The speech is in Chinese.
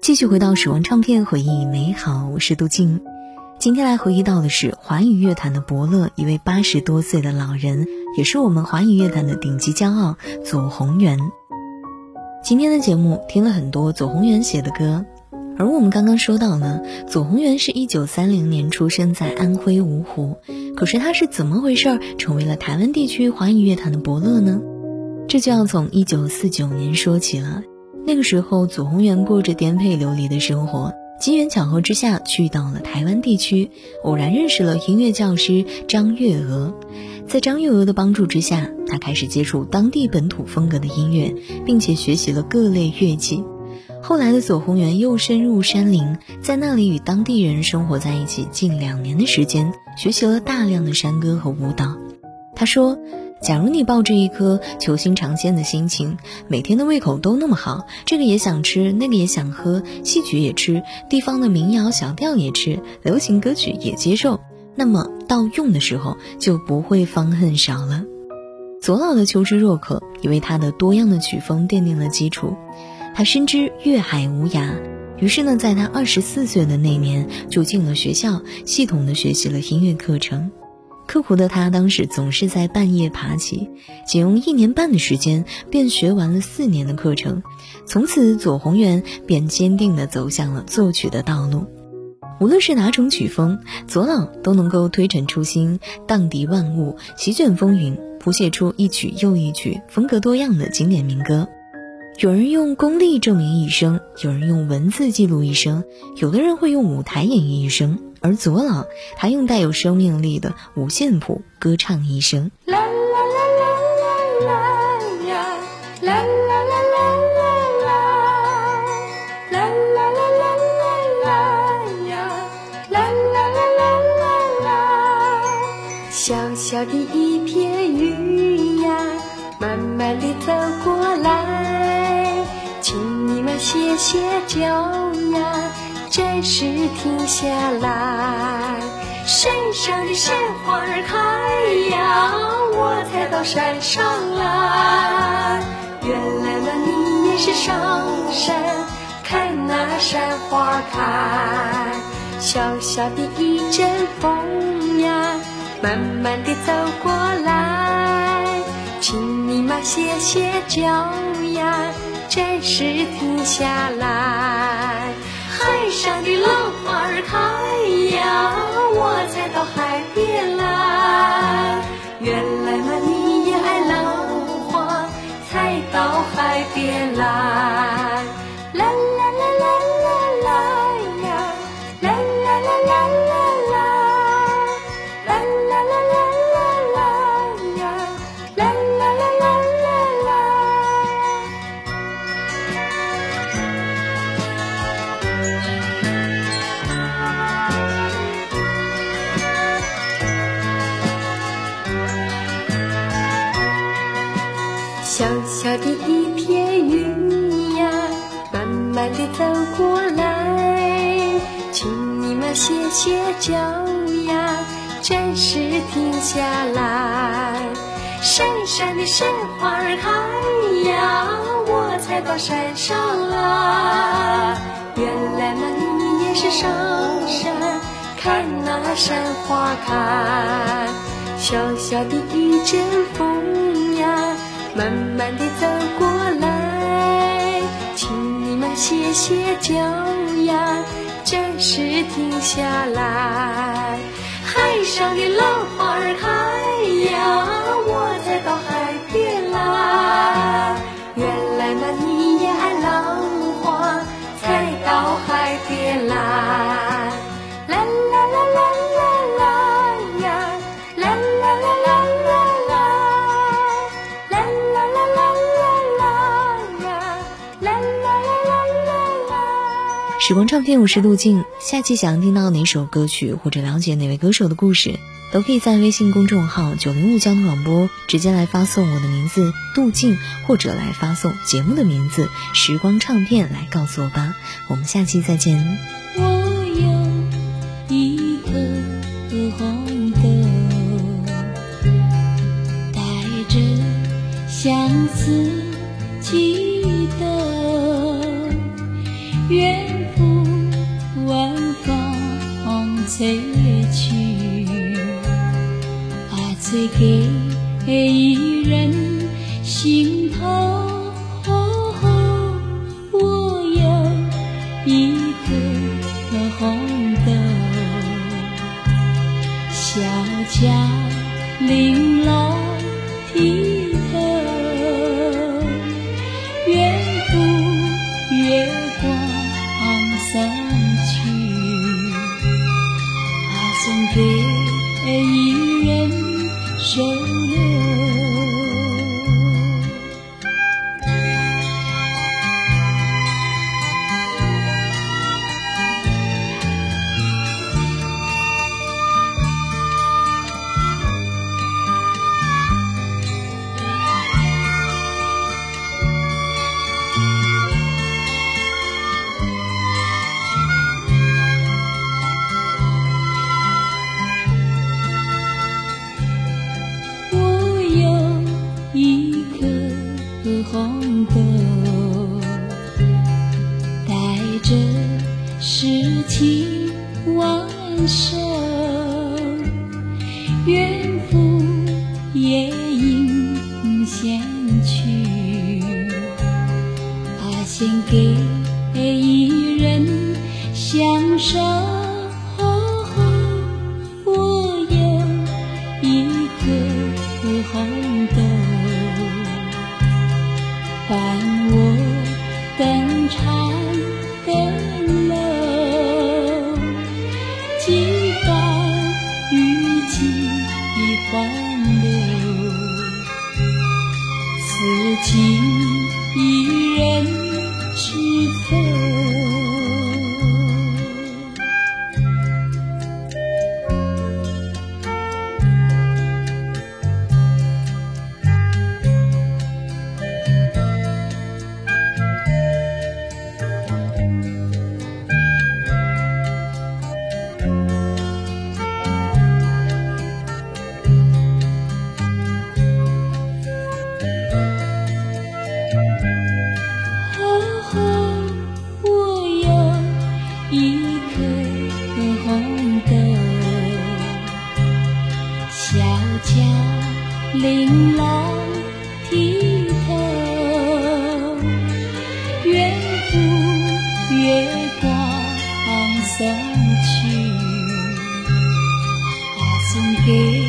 继续回到时光唱片，回忆美好。我是杜静，今天来回忆到的是华语乐坛的伯乐，一位八十多岁的老人，也是我们华语乐坛的顶级骄傲——左宏元。今天的节目听了很多左宏元写的歌，而我们刚刚说到呢，左宏元是一九三零年出生在安徽芜湖，可是他是怎么回事儿成为了台湾地区华语乐坛的伯乐呢？这就要从一九四九年说起了。那个时候，左宏元过着颠沛流离的生活。机缘巧合之下，去到了台湾地区，偶然认识了音乐教师张月娥。在张月娥的帮助之下，他开始接触当地本土风格的音乐，并且学习了各类乐器。后来的左宏元又深入山林，在那里与当地人生活在一起近两年的时间，学习了大量的山歌和舞蹈。他说。假如你抱着一颗求新尝鲜的心情，每天的胃口都那么好，这个也想吃，那个也想喝，戏曲也吃，地方的民谣小调也吃，流行歌曲也接受，那么到用的时候就不会方恨少了。左老的求知若渴，也为他的多样的曲风奠定了基础。他深知粤海无涯，于是呢，在他二十四岁的那年就进了学校，系统的学习了音乐课程。刻苦的他当时总是在半夜爬起，仅用一年半的时间便学完了四年的课程。从此，左宏元便坚定地走向了作曲的道路。无论是哪种曲风，左老都能够推陈出新，荡涤万物，席卷风云，谱写出一曲又一曲风格多样的经典民歌。有人用功力证明一生，有人用文字记录一生，有的人会用舞台演绎一生。而左老，他用带有生命力的五线谱歌唱一生。啦啦啦啦啦啦呀，啦啦啦啦啦啦，啦啦啦啦啦啦呀，啦啦啦啦啦啦。小小的一片云呀，慢慢地走过来，请你们歇歇脚呀。暂时停下来，山上的山花儿开呀，我才到山上来。原来嘛，你也是上山看那山花开。小小的一阵风呀，慢慢地走过来，请你嘛歇歇脚呀，暂时停下来。海上的浪花儿开呀，我才到海边来。原来嘛，你也爱浪花，才到海边来。走过来，请你们歇歇脚呀，暂时停下来。山上的山花儿开呀，我才到山上来。原来嘛，你也是上山看那山花开。小小的一阵风呀。慢慢地走，歇歇脚呀，暂时停下来。海上的浪花儿时光唱片，我是陆静。下期想要听到哪首歌曲，或者了解哪位歌手的故事，都可以在微信公众号“九零五交通广播”直接来发送我的名字杜静，或者来发送节目的名字“时光唱片”来告诉我吧。我们下期再见。我有一颗红豆，带着相思。点一人心头。把钱给一人享受，我有一个红豆，伴我登场。一。月光洒 ơn 送给